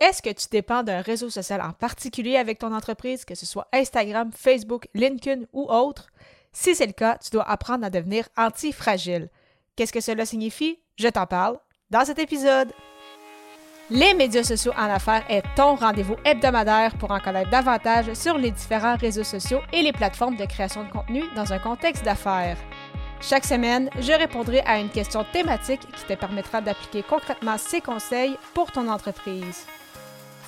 Est-ce que tu dépends d'un réseau social en particulier avec ton entreprise, que ce soit Instagram, Facebook, LinkedIn ou autre? Si c'est le cas, tu dois apprendre à devenir antifragile. Qu'est-ce que cela signifie? Je t'en parle dans cet épisode. Les médias sociaux en affaires est ton rendez-vous hebdomadaire pour en connaître davantage sur les différents réseaux sociaux et les plateformes de création de contenu dans un contexte d'affaires. Chaque semaine, je répondrai à une question thématique qui te permettra d'appliquer concrètement ces conseils pour ton entreprise.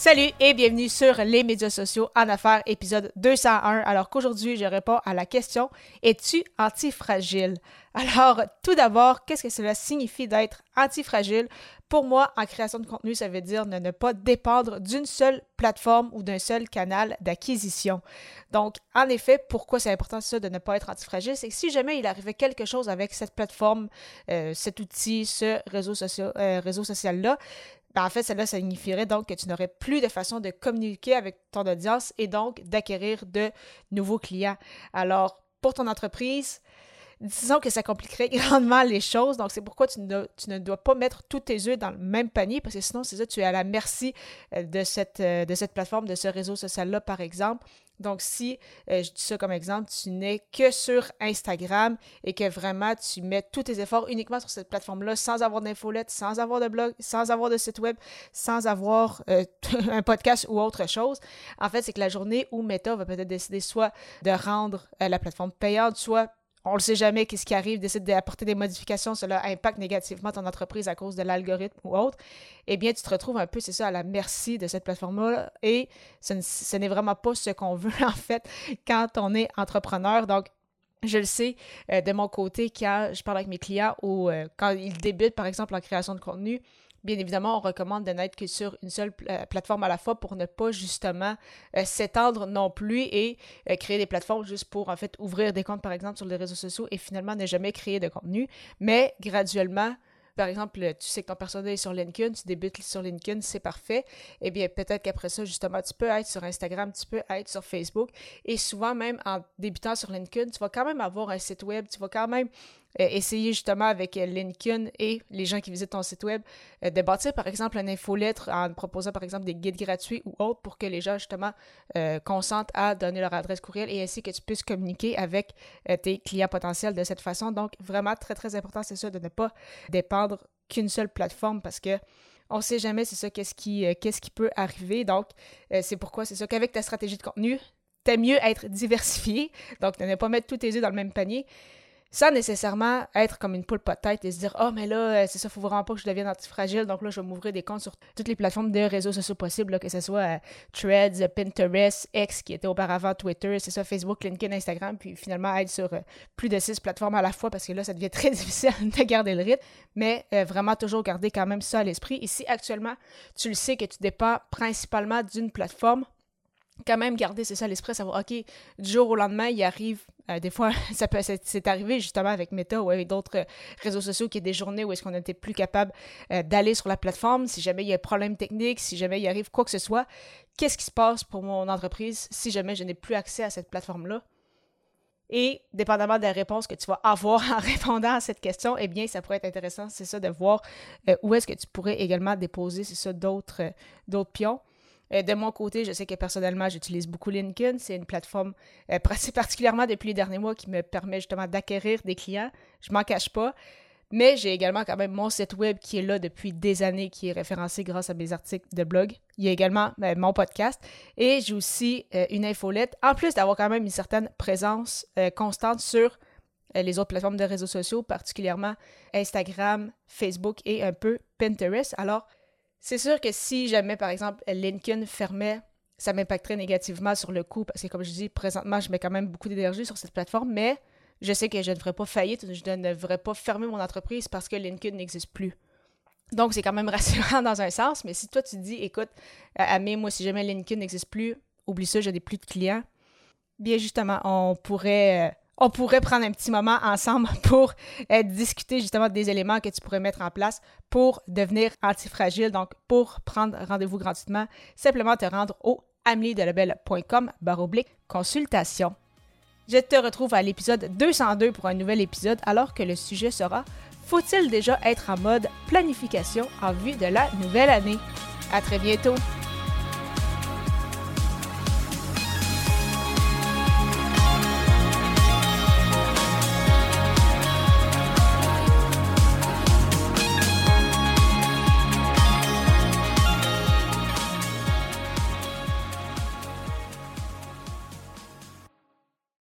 Salut et bienvenue sur les médias sociaux en affaires, épisode 201. Alors qu'aujourd'hui, je réponds à la question Es-tu antifragile? Alors, tout d'abord, qu'est-ce que cela signifie d'être antifragile? Pour moi, en création de contenu, ça veut dire ne, pas dépendre d'une seule plateforme ou d'un seul canal d'acquisition. Donc, en effet, pourquoi c'est important ça de ne pas être antifragile? C'est que si jamais il arrivait quelque chose avec cette plateforme, euh, cet outil, ce réseau, euh, réseau social-là, ben, en fait, cela signifierait donc que tu n'aurais plus de façon de communiquer avec ton audience et donc d'acquérir de nouveaux clients. Alors, pour ton entreprise, disons que ça compliquerait grandement les choses. Donc, c'est pourquoi tu ne, dois pas mettre tous tes œufs dans le même panier, parce que sinon, c'est ça, tu es à la merci euh, de cette, euh, de cette plateforme, de ce réseau social-là, par exemple. Donc, si euh, je dis ça comme exemple, tu n'es que sur Instagram et que vraiment tu mets tous tes efforts uniquement sur cette plateforme-là sans avoir d'infolette, sans avoir de blog, sans avoir de site web, sans avoir euh, un podcast ou autre chose, en fait, c'est que la journée où Meta va peut-être décider soit de rendre euh, la plateforme payante, soit on ne sait jamais qu'est-ce qui arrive, décide d'apporter des modifications, cela impacte négativement ton entreprise à cause de l'algorithme ou autre, eh bien, tu te retrouves un peu, c'est ça, à la merci de cette plateforme-là. Et ce, n'est vraiment pas ce qu'on veut, en fait, quand on est entrepreneur. Donc, je le sais euh, de mon côté quand je parle avec mes clients ou euh, quand ils débutent, par exemple, en création de contenu, Bien évidemment, on recommande de n'être que sur une seule plateforme à la fois pour ne pas justement euh, s'étendre non plus et euh, créer des plateformes juste pour en fait ouvrir des comptes par exemple sur les réseaux sociaux et finalement ne jamais créer de contenu. Mais graduellement, par exemple, tu sais que ton personnel est sur LinkedIn, tu débutes sur LinkedIn, c'est parfait. Eh bien, peut-être qu'après ça, justement, tu peux être sur Instagram, tu peux être sur Facebook. Et souvent, même en débutant sur LinkedIn, tu vas quand même avoir un site web, tu vas quand même euh, essayer justement avec euh, LinkedIn et les gens qui visitent ton site web euh, de bâtir par exemple un infolettre en proposant par exemple des guides gratuits ou autres pour que les gens justement consentent à donner leur adresse courriel et ainsi que tu puisses communiquer avec tes clients potentiels de cette façon. Donc vraiment très très important c'est ça de ne pas dépendre qu'une seule plateforme parce que on ne sait jamais c'est ça qu'est-ce qui, qu'est-ce qui peut arriver. Donc c'est pourquoi c'est ça qu'avec ta stratégie de contenu, t'aimes mieux être diversifié, donc ne pas mettre tous tes œufs dans le même panier sans nécessairement être comme une poule pas de tête et se dire oh mais là c'est ça faut vraiment pas que je devienne antifragile donc là je vais m'ouvrir des comptes sur toutes les plateformes de réseaux sociaux possibles que ce soit euh, Threads, Pinterest, X qui était auparavant Twitter, c'est ça Facebook, LinkedIn, Instagram puis finalement être sur euh, plus de six plateformes à la fois parce que là ça devient très difficile de garder le rythme mais euh, vraiment toujours garder quand même ça à l'esprit. Ici, actuellement tu le sais que tu dépends principalement d'une plateforme quand même garder, c'est ça l'esprit, savoir, OK, du jour au lendemain, il arrive, euh, des fois, ça peut, c'est arrivé justement avec Meta ou avec d'autres euh, réseaux sociaux qui y a des journées où est-ce qu'on n'était plus capable euh, d'aller sur la plateforme, si jamais il y a un problème technique, si jamais il arrive quoi que ce soit, qu'est-ce qui se passe pour mon entreprise si jamais je n'ai plus accès à cette plateforme-là? Et dépendamment de la réponse que tu vas avoir en répondant à cette question, eh bien, ça pourrait être intéressant, c'est ça, de voir où est-ce que tu pourrais également déposer, c'est ça, d'autres, d'autres pions. Euh, de mon côté, je sais que personnellement, j'utilise beaucoup LinkedIn. C'est une plateforme, euh, particulièrement depuis les derniers mois, qui me permet justement d'acquérir des clients. Je m'en cache pas. Mais j'ai également quand même mon site web qui est là depuis des années, qui est référencé grâce à mes articles de blog. Il y a également euh, mon podcast. Et j'ai aussi une infolette, en plus d'avoir quand même une certaine présence constante sur les autres plateformes de réseaux sociaux, particulièrement Instagram, Facebook et un peu Pinterest. Alors, c'est sûr que si jamais, par exemple, LinkedIn fermait, ça m'impacterait négativement sur le coût, parce que comme je dis, présentement, je mets quand même beaucoup d'énergie sur cette plateforme, mais je sais que je ne ferai pas faillite, je ne devrais pas fermer mon entreprise parce que LinkedIn n'existe plus. Donc, c'est quand même rassurant dans un sens, mais si toi tu dis, écoute, euh, Amé, moi, si jamais LinkedIn n'existe plus, oublie ça, je n'ai plus de clients, bien justement, on pourrait, euh, on pourrait prendre un petit moment ensemble pour euh, discuter justement des éléments que tu pourrais mettre en place pour devenir antifragile. Donc, pour prendre rendez-vous gratuitement, simplement te rendre au ameliedelabel.com baroblique consultation. Je te retrouve à l'épisode 202 pour un nouvel épisode alors que le sujet sera faut-il déjà être en mode planification en vue de la nouvelle année? À très bientôt!